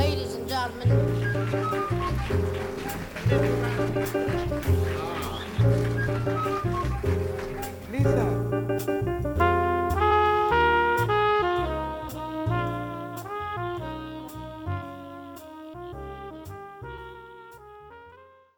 Ladies and gentlemen. Lisa.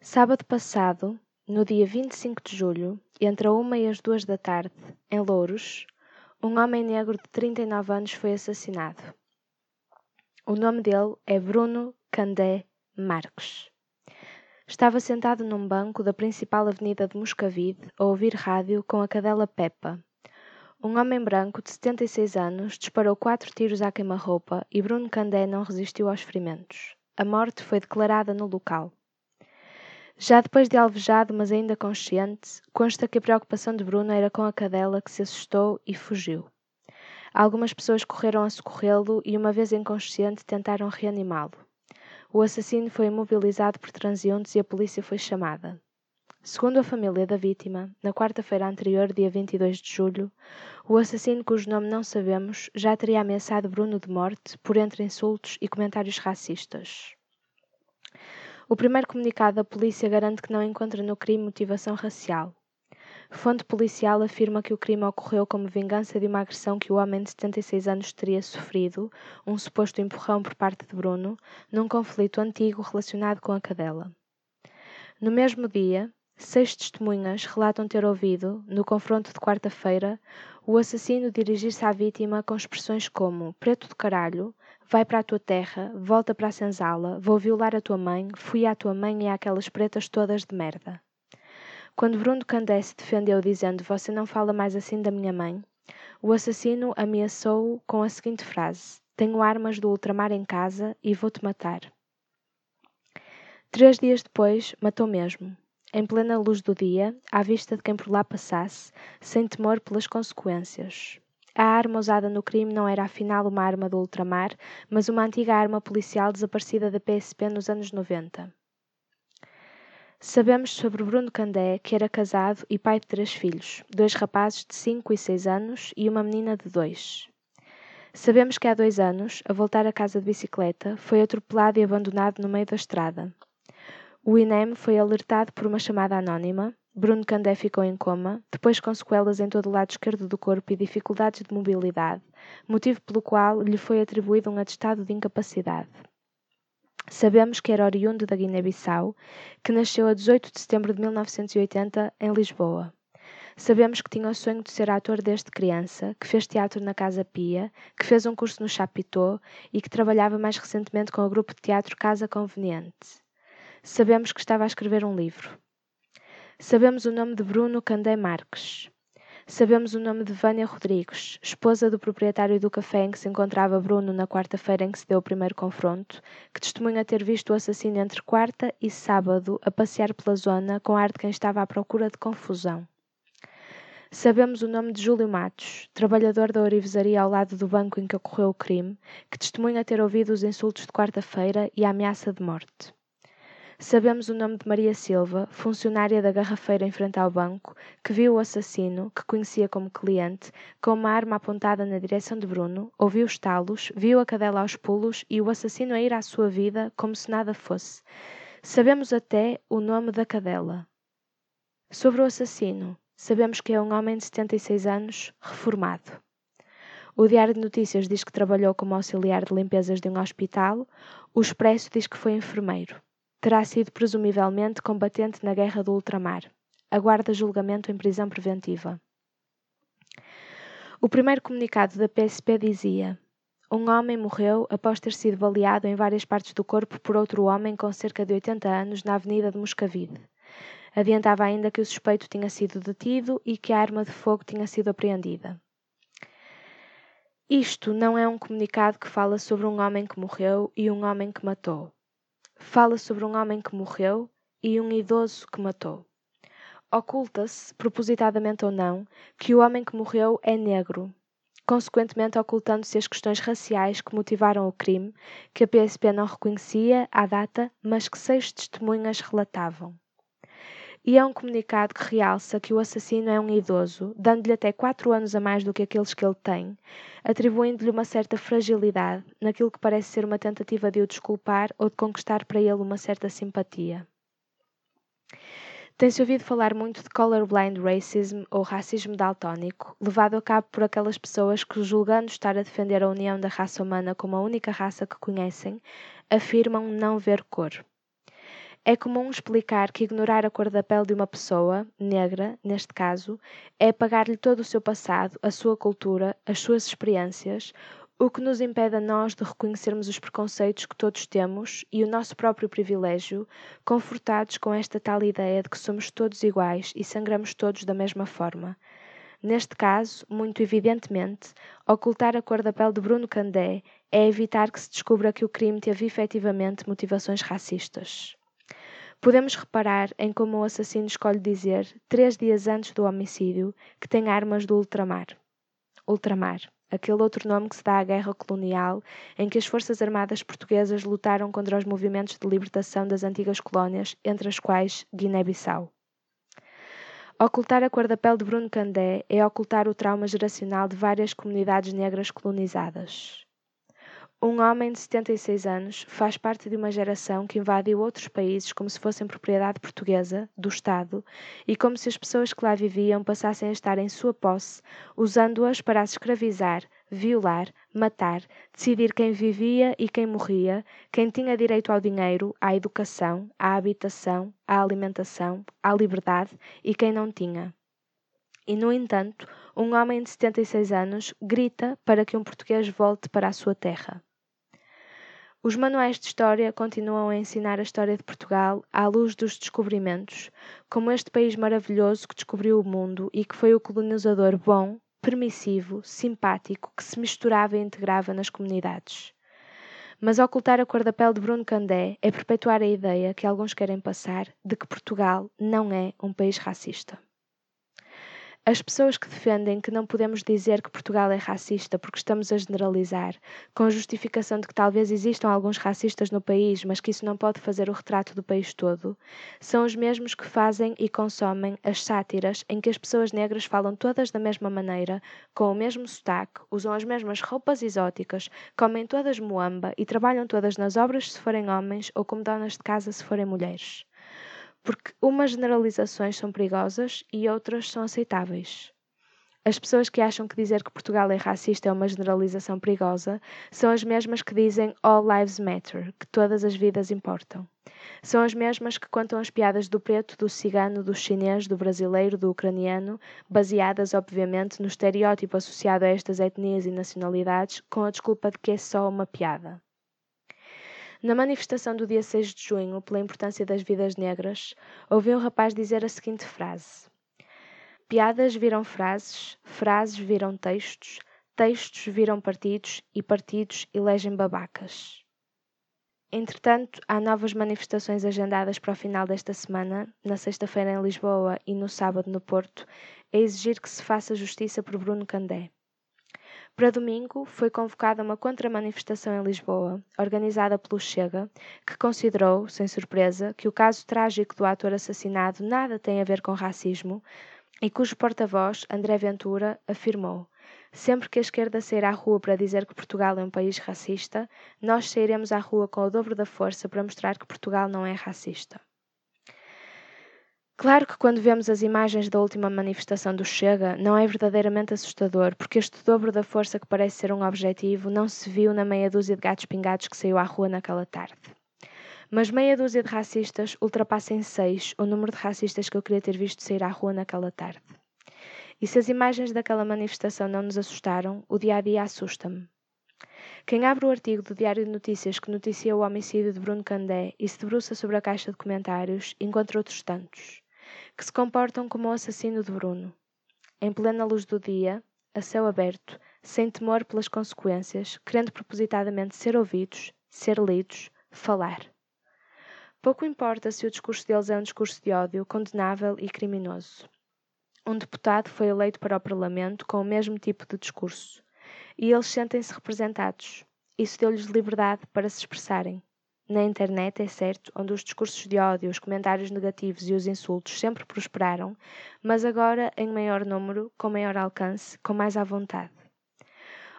Sábado passado, no dia 25 de julho, entre a uma e as duas da tarde, em Louros, um homem negro de 39 anos foi assassinado. O nome dele é Bruno Candé Marques. Estava sentado num banco da principal avenida de Moscavide a ouvir rádio com a cadela Peppa. Um homem branco de 76 anos disparou quatro tiros à queima-roupa e Bruno Candé não resistiu aos ferimentos. A morte foi declarada no local. Já depois de alvejado, mas ainda consciente, consta que a preocupação de Bruno era com a cadela que se assustou e fugiu. Algumas pessoas correram a socorrê-lo e, uma vez inconsciente, tentaram reanimá-lo. O assassino foi imobilizado por transeuntes e a polícia foi chamada. Segundo a família da vítima, na quarta-feira anterior, dia 22 de julho, o assassino, cujo nome não sabemos, já teria ameaçado Bruno de morte por entre insultos e comentários racistas. O primeiro comunicado da polícia garante que não encontra no crime motivação racial. Fonte policial afirma que o crime ocorreu como vingança de uma agressão que o homem de 76 anos teria sofrido, um suposto empurrão por parte de Bruno, num conflito antigo relacionado com a cadela. No mesmo dia, seis testemunhas relatam ter ouvido, no confronto de quarta-feira, o assassino dirigir-se à vítima com expressões como preto de caralho, vai para a tua terra, volta para a senzala, vou violar a tua mãe, fui à tua mãe e àquelas pretas todas de merda. Quando Bruno Candé se defendeu dizendo você não fala mais assim da minha mãe, o assassino ameaçou-o com a seguinte frase: Tenho armas do ultramar em casa e vou-te matar. Três dias depois, matou mesmo, em plena luz do dia, à vista de quem por lá passasse, sem temor pelas consequências. A arma usada no crime não era afinal uma arma do ultramar, mas uma antiga arma policial desaparecida da PSP nos anos 90. Sabemos sobre Bruno Candé que era casado e pai de três filhos, dois rapazes de 5 e 6 anos e uma menina de 2. Sabemos que há dois anos, a voltar a casa de bicicleta, foi atropelado e abandonado no meio da estrada. O INEM foi alertado por uma chamada anónima. Bruno Candé ficou em coma, depois com sequelas em todo o lado esquerdo do corpo e dificuldades de mobilidade, motivo pelo qual lhe foi atribuído um atestado de incapacidade. Sabemos que era oriundo da Guiné-Bissau, que nasceu a 18 de setembro de 1980 em Lisboa. Sabemos que tinha o sonho de ser ator desde criança, que fez teatro na Casa Pia, que fez um curso no Chapitó e que trabalhava mais recentemente com o grupo de teatro Casa Conveniente. Sabemos que estava a escrever um livro. Sabemos o nome de Bruno Candé Marques. Sabemos o nome de Vânia Rodrigues, esposa do proprietário do café em que se encontrava Bruno na quarta-feira em que se deu o primeiro confronto, que testemunha ter visto o assassino entre quarta e sábado a passear pela zona com ar de quem estava à procura de confusão. Sabemos o nome de Júlio Matos, trabalhador da orivesaria ao lado do banco em que ocorreu o crime, que testemunha ter ouvido os insultos de quarta-feira e a ameaça de morte. Sabemos o nome de Maria Silva, funcionária da garrafeira em frente ao banco, que viu o assassino, que conhecia como cliente, com uma arma apontada na direção de Bruno, ouviu os talos, viu a cadela aos pulos e o assassino a ir à sua vida como se nada fosse. Sabemos até o nome da cadela. Sobre o assassino, sabemos que é um homem de 76 anos, reformado. O Diário de Notícias diz que trabalhou como auxiliar de limpezas de um hospital, o Expresso diz que foi enfermeiro. Terá sido presumivelmente combatente na Guerra do Ultramar. Aguarda julgamento em prisão preventiva. O primeiro comunicado da PSP dizia: Um homem morreu após ter sido baleado em várias partes do corpo por outro homem com cerca de 80 anos na Avenida de Moscavide. Adiantava ainda que o suspeito tinha sido detido e que a arma de fogo tinha sido apreendida. Isto não é um comunicado que fala sobre um homem que morreu e um homem que matou fala sobre um homem que morreu e um idoso que matou. Oculta-se, propositadamente ou não, que o homem que morreu é negro, consequentemente ocultando-se as questões raciais que motivaram o crime, que a PSP não reconhecia à data, mas que seis testemunhas relatavam. E é um comunicado que realça que o assassino é um idoso, dando-lhe até quatro anos a mais do que aqueles que ele tem, atribuindo-lhe uma certa fragilidade naquilo que parece ser uma tentativa de o desculpar ou de conquistar para ele uma certa simpatia. Tem-se ouvido falar muito de colorblind racism ou racismo daltónico, levado a cabo por aquelas pessoas que, julgando estar a defender a união da raça humana como a única raça que conhecem, afirmam não ver cor. É comum explicar que ignorar a cor da pele de uma pessoa, negra, neste caso, é apagar-lhe todo o seu passado, a sua cultura, as suas experiências, o que nos impede a nós de reconhecermos os preconceitos que todos temos e o nosso próprio privilégio, confortados com esta tal ideia de que somos todos iguais e sangramos todos da mesma forma. Neste caso, muito evidentemente, ocultar a cor da pele de Bruno Candé é evitar que se descubra que o crime teve efetivamente motivações racistas. Podemos reparar em como o assassino escolhe dizer, três dias antes do homicídio, que tem armas do ultramar. Ultramar, aquele outro nome que se dá à guerra colonial, em que as Forças Armadas Portuguesas lutaram contra os movimentos de libertação das antigas colónias, entre as quais Guiné-Bissau. Ocultar a cor da pele de Bruno Candé é ocultar o trauma geracional de várias comunidades negras colonizadas. Um homem de 76 anos faz parte de uma geração que invadiu outros países como se fossem propriedade portuguesa, do Estado, e como se as pessoas que lá viviam passassem a estar em sua posse, usando-as para as escravizar, violar, matar, decidir quem vivia e quem morria, quem tinha direito ao dinheiro, à educação, à habitação, à alimentação, à liberdade e quem não tinha. E, no entanto, um homem de 76 anos grita para que um português volte para a sua terra. Os manuais de história continuam a ensinar a história de Portugal à luz dos descobrimentos, como este país maravilhoso que descobriu o mundo e que foi o colonizador bom, permissivo, simpático, que se misturava e integrava nas comunidades. Mas ocultar a cor da pele de Bruno Candé é perpetuar a ideia que alguns querem passar de que Portugal não é um país racista. As pessoas que defendem que não podemos dizer que Portugal é racista porque estamos a generalizar, com a justificação de que talvez existam alguns racistas no país, mas que isso não pode fazer o retrato do país todo, são os mesmos que fazem e consomem as sátiras em que as pessoas negras falam todas da mesma maneira, com o mesmo sotaque, usam as mesmas roupas exóticas, comem todas moamba e trabalham todas nas obras se forem homens ou como donas de casa se forem mulheres porque umas generalizações são perigosas e outras são aceitáveis. As pessoas que acham que dizer que Portugal é racista é uma generalização perigosa são as mesmas que dizem All Lives Matter, que todas as vidas importam. São as mesmas que contam as piadas do preto, do cigano, do chinês, do brasileiro, do ucraniano, baseadas, obviamente, no estereótipo associado a estas etnias e nacionalidades, com a desculpa de que é só uma piada. Na manifestação do dia 6 de junho pela importância das vidas negras, ouvi um rapaz dizer a seguinte frase: Piadas viram frases, frases viram textos, textos viram partidos e partidos elegem babacas. Entretanto, há novas manifestações agendadas para o final desta semana, na sexta-feira em Lisboa e no sábado no Porto, a exigir que se faça justiça por Bruno Candé. Para domingo, foi convocada uma contramanifestação em Lisboa, organizada pelo Chega, que considerou, sem surpresa, que o caso trágico do ator assassinado nada tem a ver com racismo e cujo porta-voz, André Ventura, afirmou: Sempre que a esquerda sair à rua para dizer que Portugal é um país racista, nós sairemos à rua com o dobro da força para mostrar que Portugal não é racista. Claro que quando vemos as imagens da última manifestação do Chega, não é verdadeiramente assustador, porque este dobro da força que parece ser um objetivo não se viu na meia dúzia de gatos pingados que saiu à rua naquela tarde. Mas meia dúzia de racistas ultrapassa em seis o número de racistas que eu queria ter visto sair à rua naquela tarde. E se as imagens daquela manifestação não nos assustaram, o dia a dia assusta-me. Quem abre o artigo do Diário de Notícias que noticia o homicídio de Bruno Candé e se debruça sobre a caixa de comentários, encontra outros tantos que se comportam como o assassino de Bruno. Em plena luz do dia, a céu aberto, sem temor pelas consequências, querendo propositadamente ser ouvidos, ser lidos, falar. Pouco importa se o discurso deles é um discurso de ódio, condenável e criminoso. Um deputado foi eleito para o Parlamento com o mesmo tipo de discurso, e eles sentem-se representados. Isso deu-lhes liberdade para se expressarem. Na internet, é certo, onde os discursos de ódio, os comentários negativos e os insultos sempre prosperaram, mas agora em maior número, com maior alcance, com mais à vontade.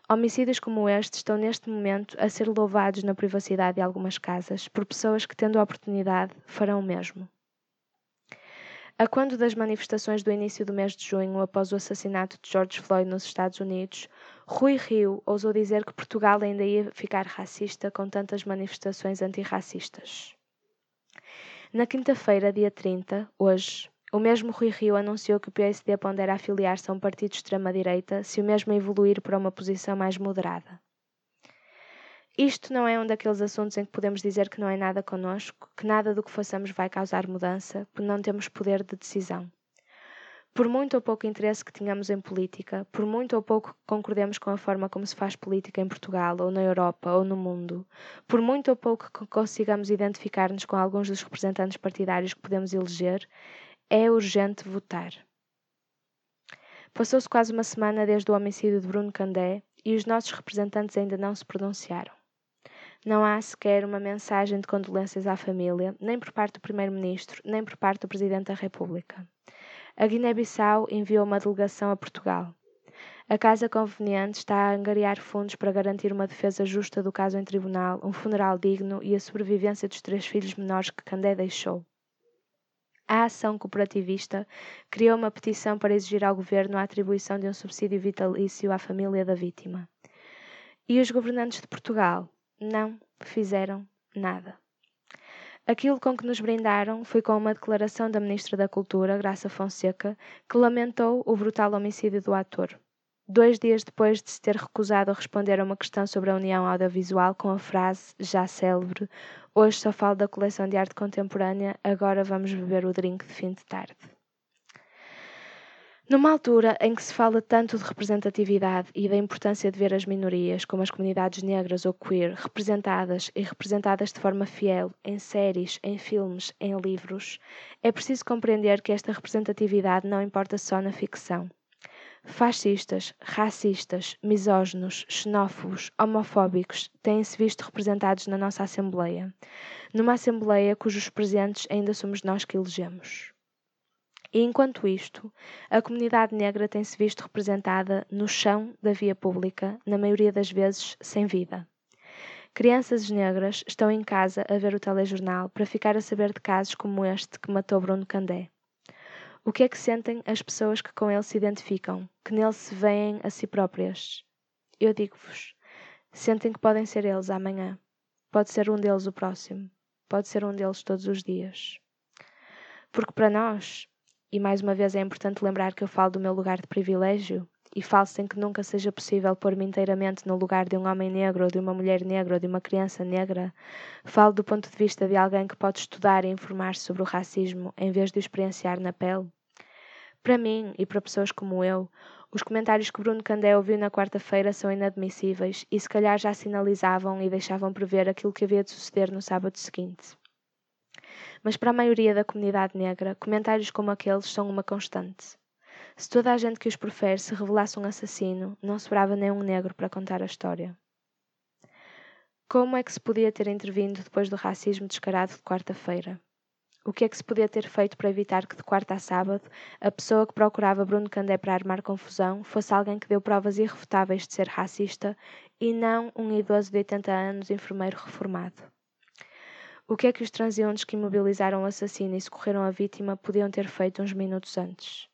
Homicídios como este estão neste momento a ser louvados na privacidade de algumas casas por pessoas que, tendo a oportunidade, farão o mesmo. A quando das manifestações do início do mês de junho, após o assassinato de George Floyd nos Estados Unidos, Rui Rio ousou dizer que Portugal ainda ia ficar racista com tantas manifestações antirracistas. Na quinta-feira, dia 30, hoje, o mesmo Rui Rio anunciou que o PSD pondera afiliar-se a um partido de extrema-direita se o mesmo evoluir para uma posição mais moderada. Isto não é um daqueles assuntos em que podemos dizer que não é nada connosco, que nada do que façamos vai causar mudança, porque não temos poder de decisão. Por muito ou pouco interesse que tenhamos em política, por muito ou pouco que concordemos com a forma como se faz política em Portugal, ou na Europa, ou no mundo, por muito ou pouco que consigamos identificar-nos com alguns dos representantes partidários que podemos eleger, é urgente votar. Passou-se quase uma semana desde o homicídio de Bruno Candé e os nossos representantes ainda não se pronunciaram. Não há sequer uma mensagem de condolências à família, nem por parte do Primeiro-Ministro, nem por parte do Presidente da República. A Guiné-Bissau enviou uma delegação a Portugal. A Casa Conveniente está a angariar fundos para garantir uma defesa justa do caso em tribunal, um funeral digno e a sobrevivência dos três filhos menores que Candé deixou. A ação cooperativista criou uma petição para exigir ao governo a atribuição de um subsídio vitalício à família da vítima. E os governantes de Portugal, não fizeram nada. Aquilo com que nos brindaram foi com uma declaração da Ministra da Cultura, Graça Fonseca, que lamentou o brutal homicídio do ator. Dois dias depois de se ter recusado a responder a uma questão sobre a União Audiovisual com a frase, já célebre, hoje só falo da coleção de arte contemporânea, agora vamos beber o drink de fim de tarde. Numa altura em que se fala tanto de representatividade e da importância de ver as minorias, como as comunidades negras ou queer, representadas e representadas de forma fiel em séries, em filmes, em livros, é preciso compreender que esta representatividade não importa só na ficção. Fascistas, racistas, misóginos, xenófobos, homofóbicos têm-se visto representados na nossa Assembleia, numa Assembleia cujos presentes ainda somos nós que elegemos. E enquanto isto, a comunidade negra tem-se visto representada no chão da via pública, na maioria das vezes sem vida. Crianças negras estão em casa a ver o telejornal para ficar a saber de casos como este que matou Bruno Candé. O que é que sentem as pessoas que com ele se identificam, que nele se veem a si próprias? Eu digo-vos, sentem que podem ser eles amanhã. Pode ser um deles o próximo. Pode ser um deles todos os dias. Porque para nós, e mais uma vez é importante lembrar que eu falo do meu lugar de privilégio e falo sem que nunca seja possível pôr-me inteiramente no lugar de um homem negro, ou de uma mulher negra, ou de uma criança negra. Falo do ponto de vista de alguém que pode estudar e informar-se sobre o racismo em vez de o experienciar na pele. Para mim e para pessoas como eu, os comentários que Bruno Candé ouviu na quarta-feira são inadmissíveis e se calhar já sinalizavam e deixavam prever aquilo que havia de suceder no sábado seguinte mas para a maioria da comunidade negra, comentários como aqueles são uma constante. Se toda a gente que os profere se revelasse um assassino, não sobrava nenhum negro para contar a história. Como é que se podia ter intervindo depois do racismo descarado de quarta-feira? O que é que se podia ter feito para evitar que de quarta a sábado a pessoa que procurava Bruno Candé para armar confusão fosse alguém que deu provas irrefutáveis de ser racista e não um idoso de 80 anos enfermeiro reformado? O que é que os transeuntes que imobilizaram o assassino e socorreram a vítima podiam ter feito uns minutos antes?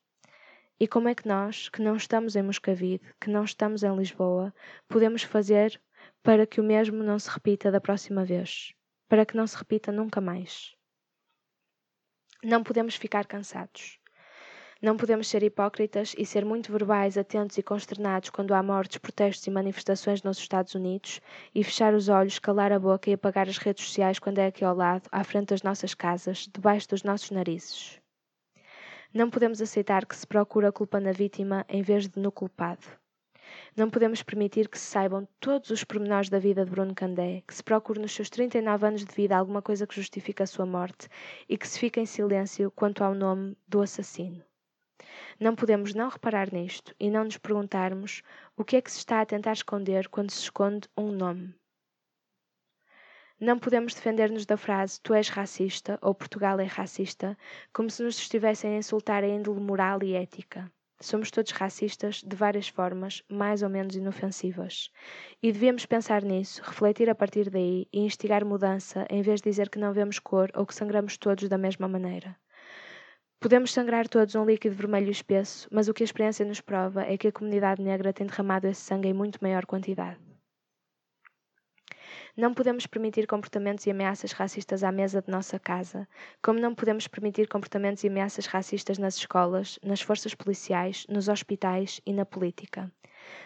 E como é que nós, que não estamos em Moscavide, que não estamos em Lisboa, podemos fazer para que o mesmo não se repita da próxima vez? Para que não se repita nunca mais? Não podemos ficar cansados. Não podemos ser hipócritas e ser muito verbais, atentos e consternados quando há mortes, protestos e manifestações nos Estados Unidos e fechar os olhos, calar a boca e apagar as redes sociais quando é aqui ao lado, à frente das nossas casas, debaixo dos nossos narizes. Não podemos aceitar que se procure a culpa na vítima em vez de no culpado. Não podemos permitir que se saibam todos os pormenores da vida de Bruno Candé, que se procure nos seus 39 anos de vida alguma coisa que justifique a sua morte e que se fique em silêncio quanto ao nome do assassino. Não podemos não reparar nisto e não nos perguntarmos o que é que se está a tentar esconder quando se esconde um nome. Não podemos defender-nos da frase tu és racista ou Portugal é racista como se nos estivessem a insultar a índole moral e ética. Somos todos racistas de várias formas, mais ou menos inofensivas. E devíamos pensar nisso, refletir a partir daí e instigar mudança em vez de dizer que não vemos cor ou que sangramos todos da mesma maneira. Podemos sangrar todos um líquido vermelho espesso, mas o que a experiência nos prova é que a comunidade negra tem derramado esse sangue em muito maior quantidade. Não podemos permitir comportamentos e ameaças racistas à mesa de nossa casa, como não podemos permitir comportamentos e ameaças racistas nas escolas, nas forças policiais, nos hospitais e na política.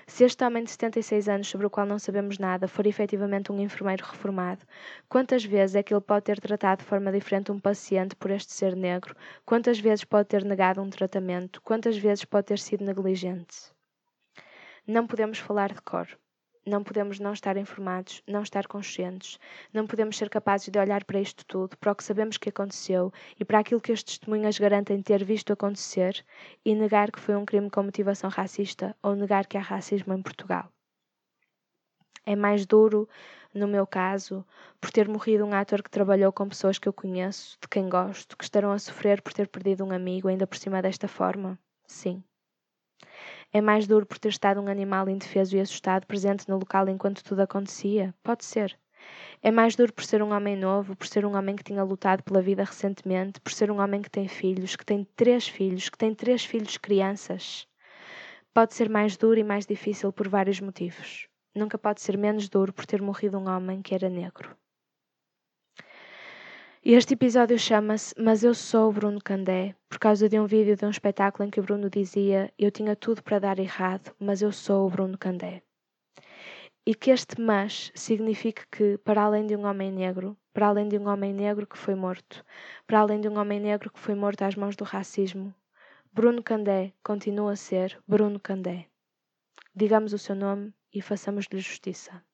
Se este homem de 76 anos, sobre o qual não sabemos nada, for efetivamente um enfermeiro reformado, quantas vezes é que ele pode ter tratado de forma diferente um paciente por este ser negro? Quantas vezes pode ter negado um tratamento? Quantas vezes pode ter sido negligente? Não podemos falar de cor. Não podemos não estar informados, não estar conscientes, não podemos ser capazes de olhar para isto tudo, para o que sabemos que aconteceu e para aquilo que as testemunhas garantem ter visto acontecer e negar que foi um crime com motivação racista ou negar que há racismo em Portugal. É mais duro, no meu caso, por ter morrido um ator que trabalhou com pessoas que eu conheço, de quem gosto, que estarão a sofrer por ter perdido um amigo, ainda por cima desta forma? Sim. É mais duro por ter estado um animal indefeso e assustado presente no local enquanto tudo acontecia? Pode ser. É mais duro por ser um homem novo, por ser um homem que tinha lutado pela vida recentemente, por ser um homem que tem filhos, que tem três filhos, que tem três filhos crianças. Pode ser mais duro e mais difícil por vários motivos. Nunca pode ser menos duro por ter morrido um homem que era negro. E este episódio chama-se Mas Eu Sou Bruno Candé, por causa de um vídeo de um espetáculo em que o Bruno dizia Eu tinha tudo para dar errado, mas eu sou o Bruno Candé. E que este mas signifique que, para além de um homem negro, para além de um homem negro que foi morto, para além de um homem negro que foi morto às mãos do racismo, Bruno Candé continua a ser Bruno Candé. Digamos o seu nome e façamos-lhe justiça.